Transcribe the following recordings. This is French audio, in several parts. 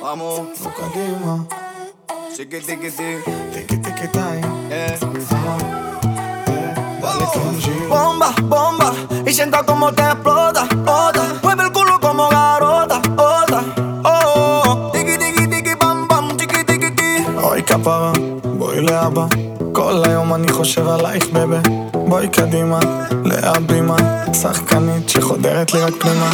Vamos, nunca quema. Chiqui, tiqui, tiqui. Tiqui, tiqui, time. Bomba, bomba. Y sienta como te explota. Otra. Mueve el culo como garota. Otra. Oh, tiki tiki, tiki, bam, bam. Chiqui, tiki, tiqui. Hoy capaba. Voy leaba. כל היום אני חושב עלייך בבה בואי קדימה, לאה בימה שחקנית שחודרת לי רק פנימה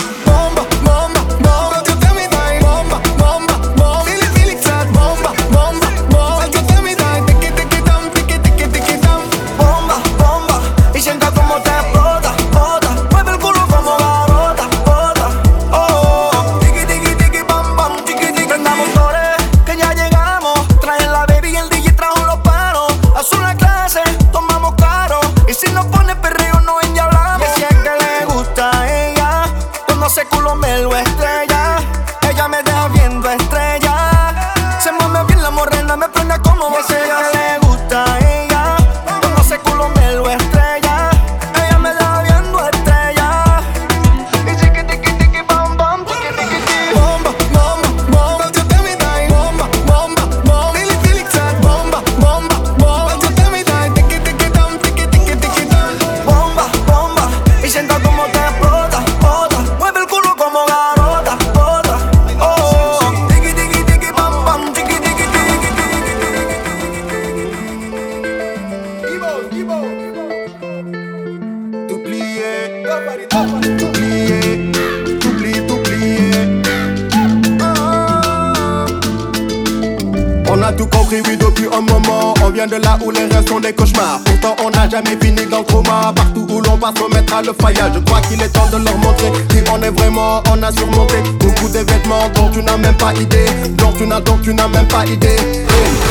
sera le faillage. Je crois qu'il est temps de leur montrer qui on est vraiment, on a surmonté beaucoup de vêtements dont tu n'as même pas idée. Dont tu n'as donc tu n'as même pas idée.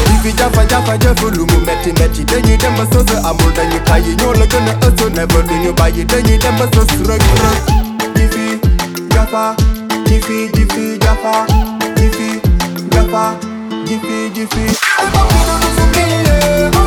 Divija faja faja volume metti metti dañuy dem ba sës amul dañu kayi ñoo la gën a ëss never duñu bàyyi dañuy dem ba sës rëg rëg. Difi jafa difi difi jafa difi jafa difi difi. I'm gonna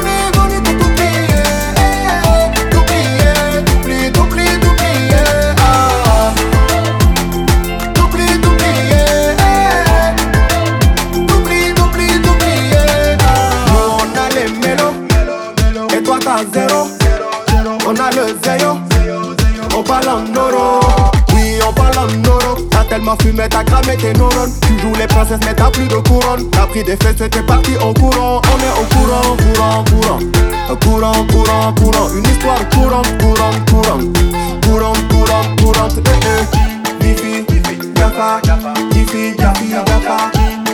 tellement fumé, t'as cramé tes neurones. Tu joues les princesses, mais t'as plus de couronne. T'as pris des fesses, t'es parti en courant. On est au courant, courant, courant. Courant, courant, courant. Une histoire courante, courante, courante. Courante, courante, courante. Eh, eh. Vivi, Jaffa, Jiffy, Jaffi, Jaffa.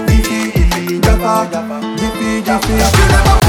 Vivi, Jaffa, Jiffy, Jaffi, Jaffa.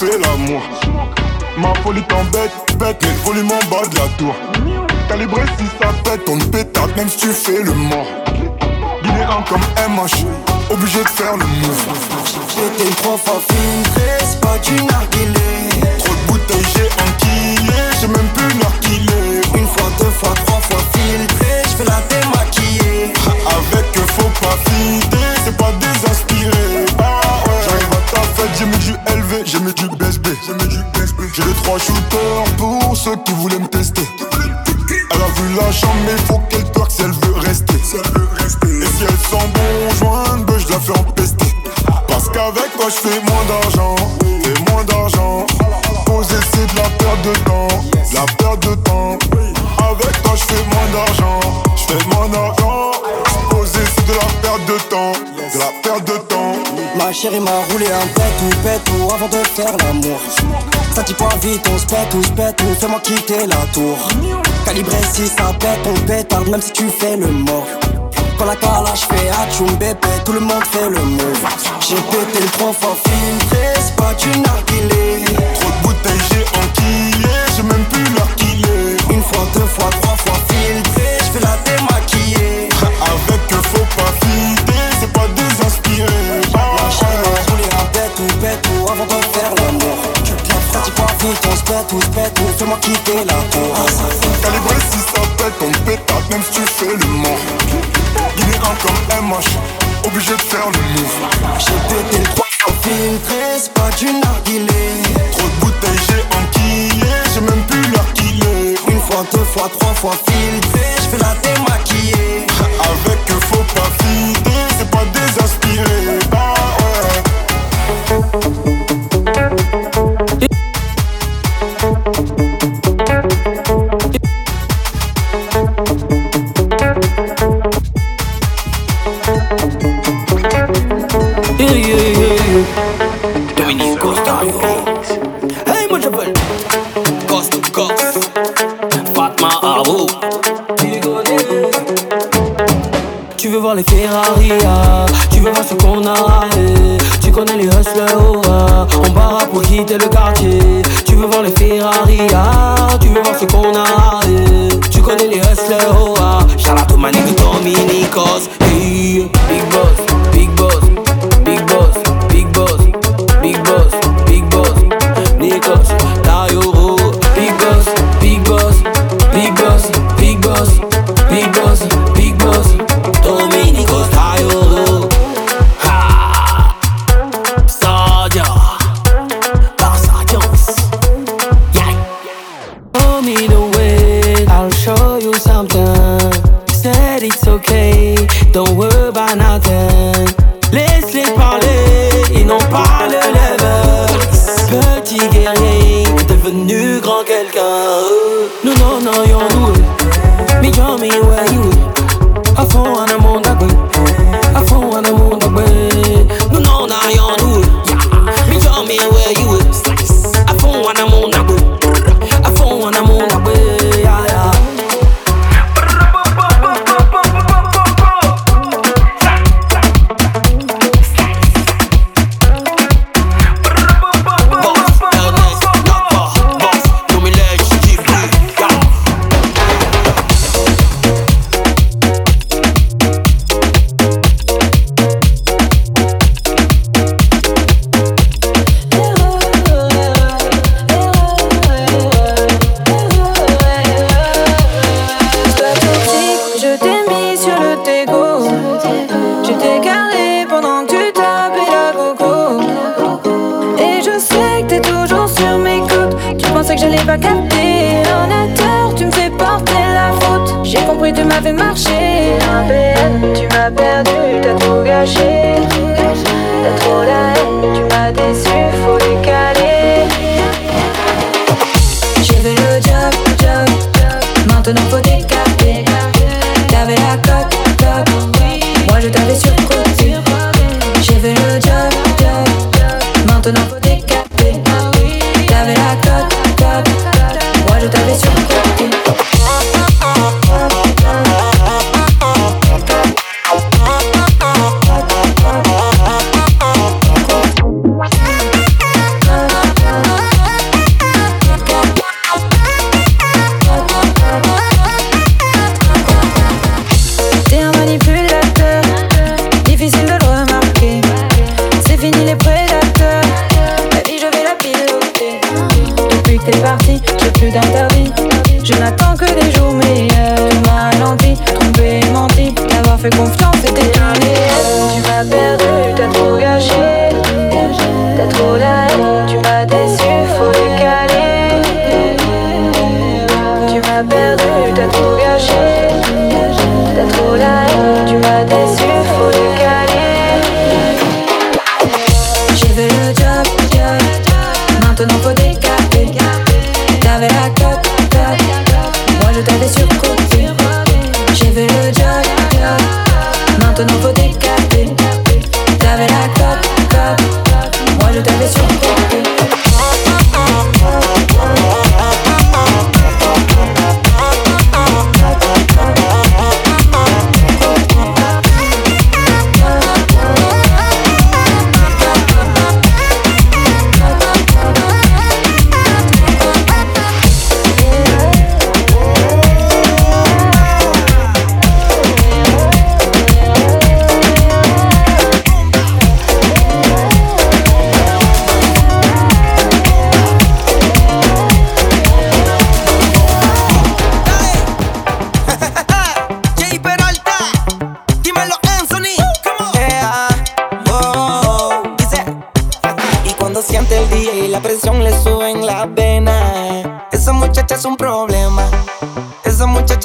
Ma folie t'embête, bête, mais le volume en bas de la tour. Calibré si ça pète, on ne pétate même si tu fais le mort. Binéant comme MH, obligé de faire le move. avec toi je fais moins d'argent, fais moins d'argent. Poser c'est de la perte de temps, la perte de temps. Avec toi, je fais moins d'argent, je fais moins d'argent. Poser c'est de la perte de temps, de la perte de temps. Ma chérie m'a roulé un pète pétou avant de faire l'amour. Ça dit pas vite, on se pète ou se pète ou fais-moi quitter la tour. Calibré si ça pète, on pétarde même si tu fais le mort. Quand la calage fait atchoum bébé, tout le monde fait le move. J'ai pété le trois fois filtré, c'est pas du narguilé. Trop de bouteilles, j'ai enquillé. J'ai même plus l'heure qu'il est. Une fois, deux fois, trois fois filtré, j'fais la démaquiller. Avec que faut pas fider, c'est pas désinspiré. Ma chérie m'a roulé un pétou, pétou avant de faire l'amour. Ça dit pas vite, on se pète, on se pète, on fais-moi quitter la tour. Calibré si ça pète, on pétate, même si tu fais le mort. Comme MH, obligé de faire le move. J'ai pété trois c'est pas du narguilé. Trop de bouteilles, j'ai enquillé. J'ai même plus l'heure qu'il est. Une fois, deux fois, trois fois filtré, j'fais la démaquiller.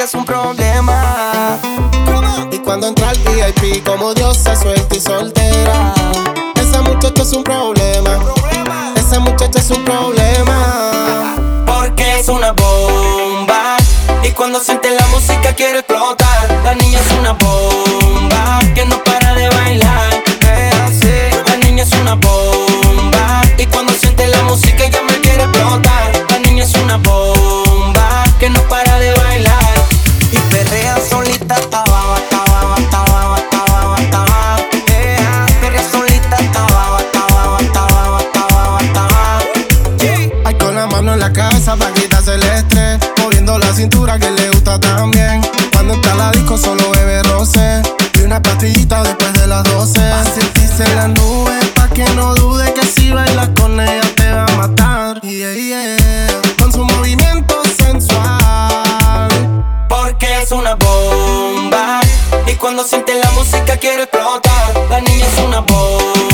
es un problema. Y cuando entra al VIP, como diosa suelta y soltera. Esa muchacha es un problema. Esa muchacha es un problema. Porque es una bomba. Y cuando siente la música quiere explotar. La niña es una bomba. Que no es una bomba. Y cuando siente la música quiere explotar. La niña es una bomba.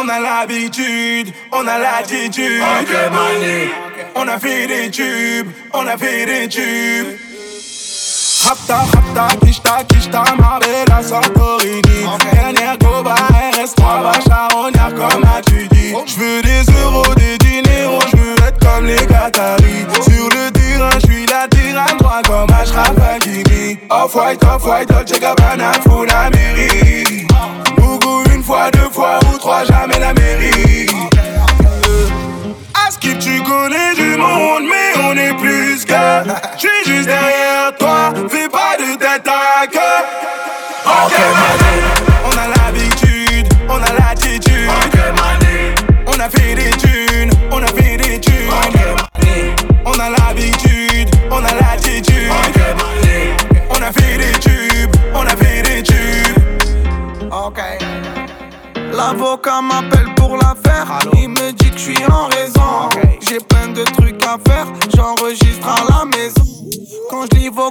On a l'habitude, on a l'attitude. On a fait des tubes, on a fait des tubes. Hapta, hapta, kishta, kishta, marre la sortoridi. Dernière goba, RS3, va charognard comme à tu dis. J'veux des euros, des dineros, j'veux être comme les Qataris. Sur le terrain, j'suis la tyranne, droit comme Ashraf Hakimi. Off-white, off-white, Dolce Gabbana,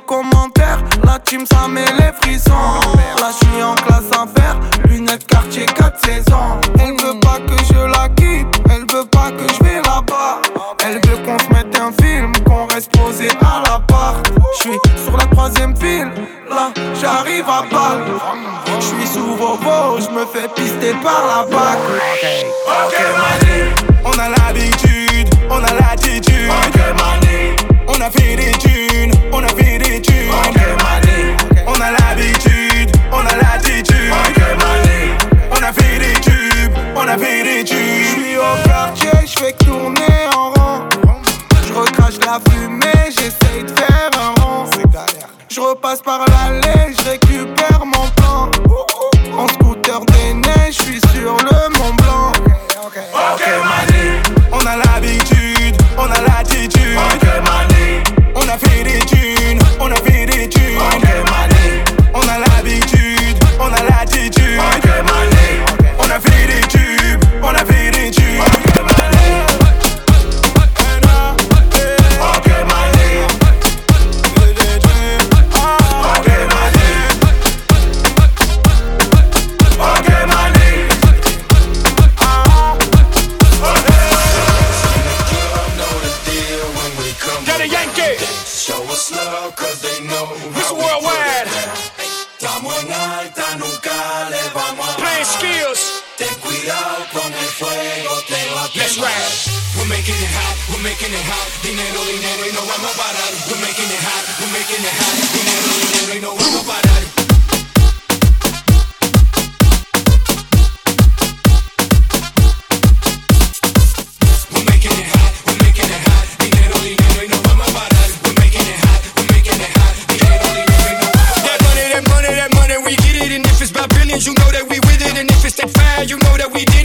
commentaires. La team, ça met les frissons. La j'suis en classe affaire, lunettes quartier 4 saisons. Elle veut pas que je la quitte, elle veut pas que je vais là-bas. Elle veut qu'on se mette un film, qu'on reste posé à la part. J'suis sur la troisième file, là j'arrive à balle. J'suis sous vos je j'me fais pister par la bague.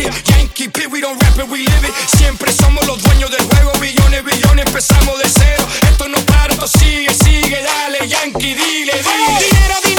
Yankee P, we don't rap it, we live it. Siempre somos los dueños del juego, billones, billones, empezamos de cero. Esto no para, esto sigue, sigue, dale, Yankee, dile, dile. Dinero.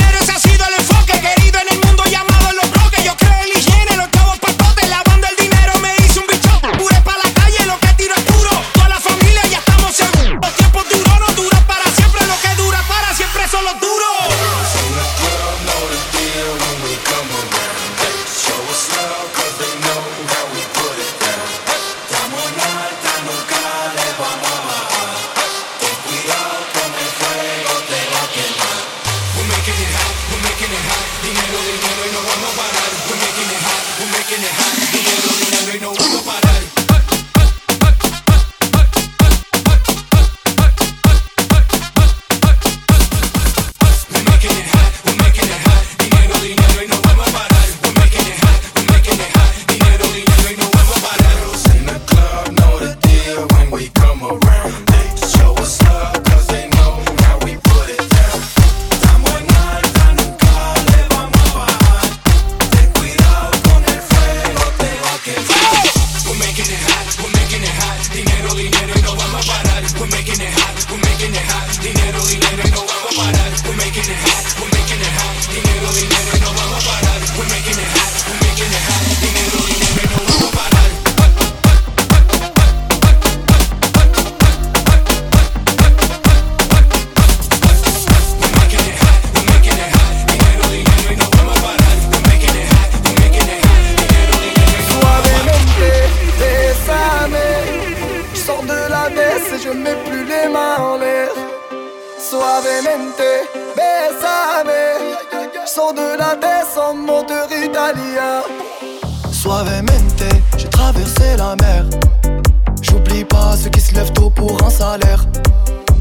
Pas ceux qui se lèvent tôt pour un salaire.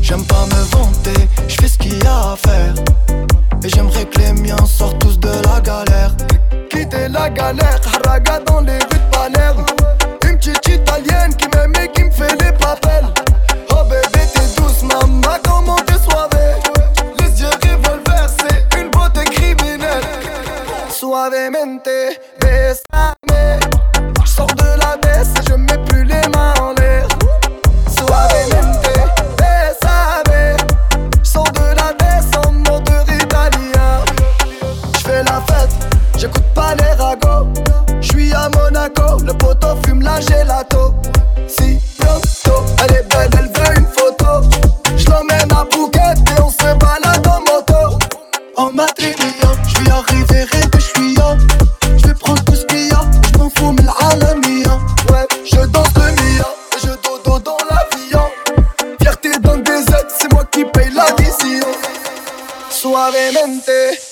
J'aime pas me vanter, je fais ce qu'il y a à faire. Et j'aimerais que les miens sortent tous de la galère. Quitter la galère, haraga dans les rues de Palerme. Une petite italienne qui m'aime et qui me fait les papels. Oh bébé, t'es douce, maman, comment t'es soivée? Les yeux revolver, c'est une beauté criminelle. Suavemente, besa. Le poteau fume la gelato. Si pronto, elle est belle, elle veut une photo. Je l'emmène à Phuket et on se balade en moto. En matrimonial, je suis arrivé que je suis là. Je vais prendre tout ce qu'il y a, je m'en fous, mais l'alamia. Ouais, je danse le mia, je dodo dans l'avion. Fierté d'un des aides, c'est moi qui paye la l'addition. Suavemente.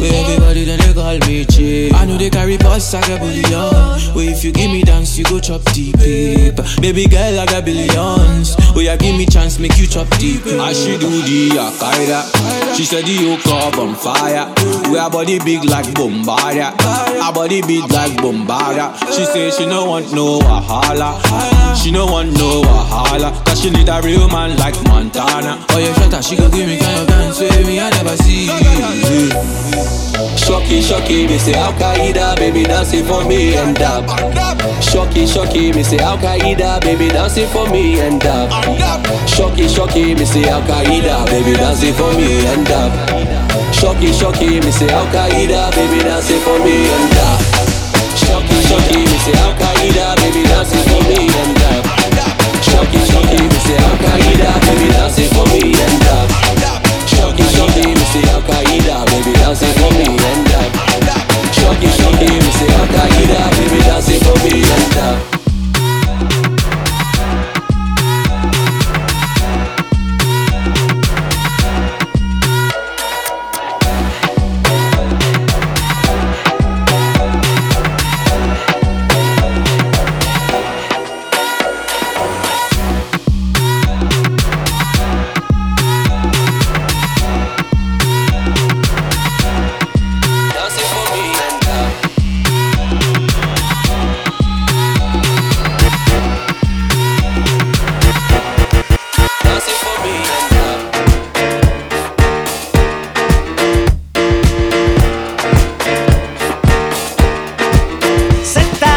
Where everybody then they call me chick. I know they carry boss, I got billion. Where if you give me dance, you go chop deep. Baby girl, I got billions. Where you give me chance, make you chop deep. I she do the Akaida. She said the yoke up on fire. We her body big like Bombardia. Her body big like Bombardia. She say she no want no wahala. She no want no wahala. Cause she need a real man like Montana. Oh, yeah, shut up, she gon' give me kind of dance with me, I never see. Shocky, shocky, me say Al Qaeda, baby dancing for me and up. Shocky, shocky, me say Al Qaeda, baby dancing for me and up. Shocky, shocky, me say Al Qaeda, baby dancing for me and up. Shocky, shocky, me say Al Qaeda, baby dancing for me and up.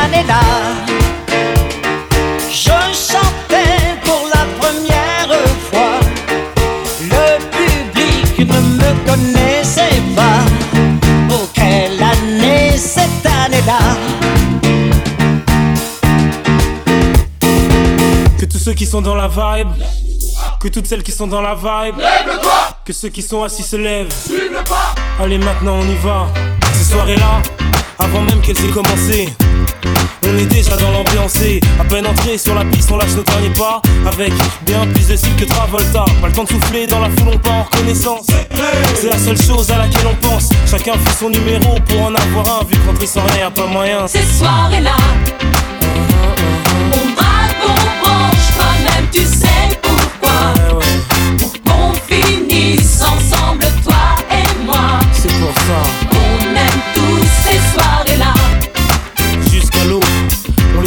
Cette année-là, je chantais pour la première fois. Le public ne me connaissait pas. Pour quelle année cette année-là? Que tous ceux qui sont dans la vibe, que toutes celles qui sont dans la vibe, que ceux qui sont assis se lèvent. Allez, maintenant on y va. Ces soirées-là, avant même qu'elles aient commencé. On est déjà dans l'ambiance et à peine entré sur la piste, on lâche nos derniers pas avec bien plus de style que Travolta. Pas le temps de souffler dans la foule, on part en reconnaissance. C'est la seule chose à laquelle on pense. Chacun fait son numéro pour en avoir un, vu qu'entrer sans rien, pas moyen. Ces soirées-là, on braque, on branche, toi-même tu sais pourquoi. Pour qu'on finisse ensemble, toi et moi. C'est pour ça.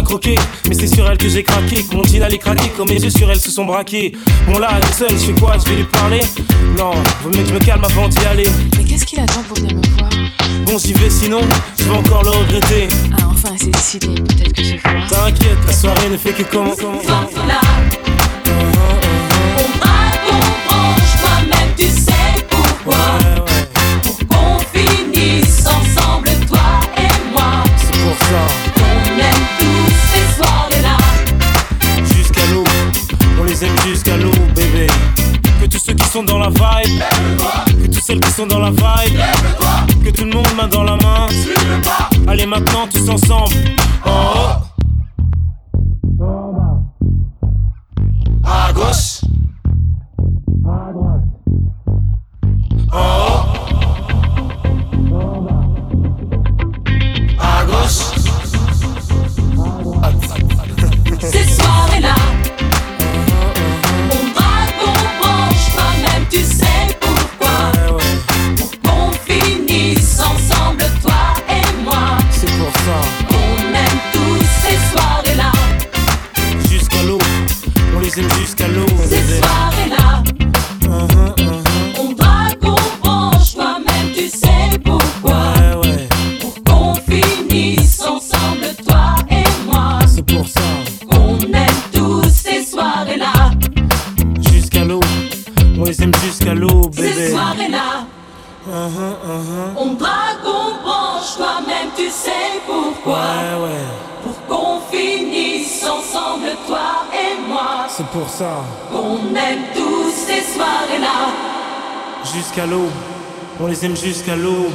à croquer, mais c'est sur elles que j'ai craqué. Que mon jean allait craquer, quand mes yeux sur elles se sont braqués. Bon là, elle est seule, je fais quoi? Je vais lui parler? Non, vaut mieux que je me calme avant d'y aller. Mais qu'est-ce qu'il attend pour venir me voir? Bon, j'y vais sinon, je vais encore le regretter. Ah, enfin, c'est décidé. Peut-être que ce soir. T'inquiète, la soirée ne fait que commencer. Dans la vibe, que tout le monde main dans la main. Allez maintenant tous ensemble. En haut. À gauche, pour ça. On aime tous ces soirées-là. Jusqu'à l'aube, on les aime jusqu'à l'aube.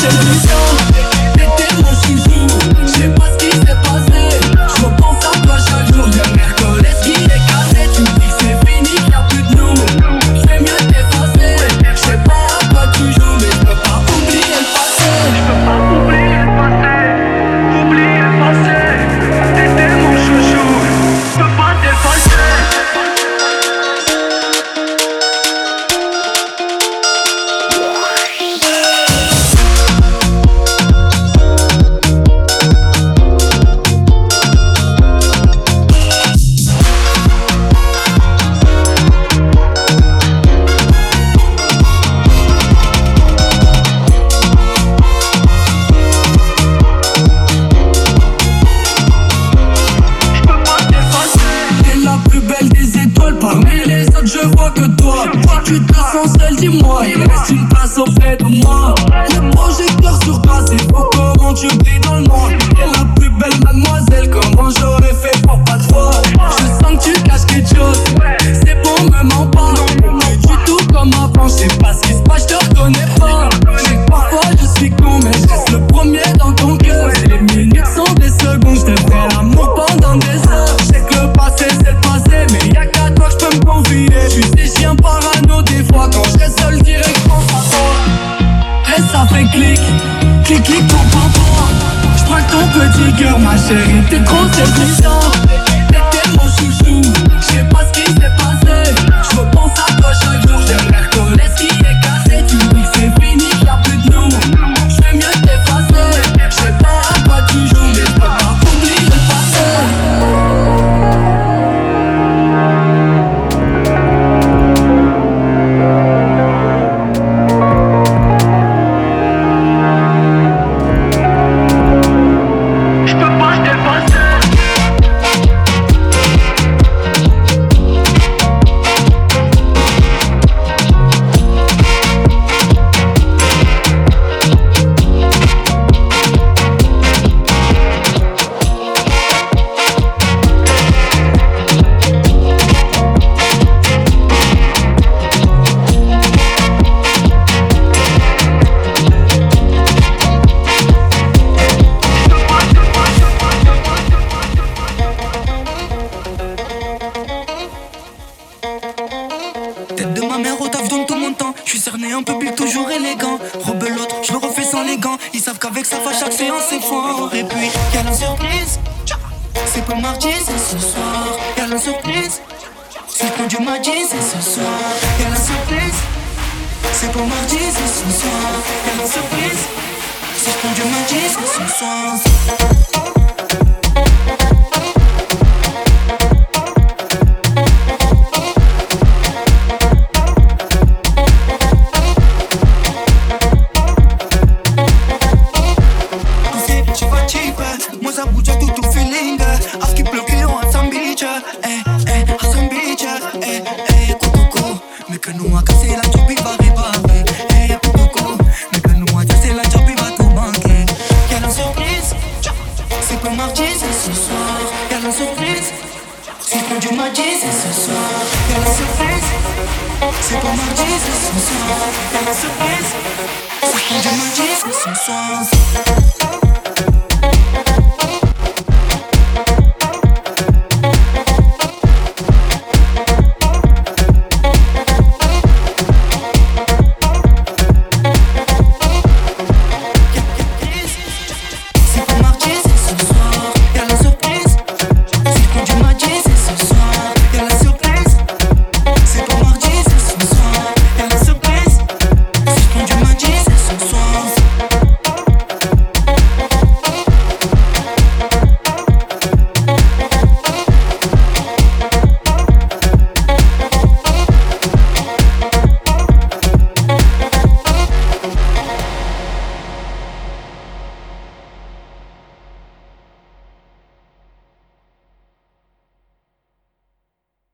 televisión 我最知道 un public toujours élégant. Rebelote, je le refais sans les gants. Ils savent qu'avec sa face, chaque séance c'est fort. Et puis, y'a la surprise. C'est pas mardi, c'est ce soir. Y'a la surprise. C'est que Dieu m'a c'est ce soir. Y'a la surprise. C'est pas mardi, c'est ce soir. Y'a la surprise. C'est que Dieu c'est ce soir. pour du uma ce ela Y'a la surprise, c'est pour modisme ce soir. Y'a la surprise, c'est pour du modisme seu soir.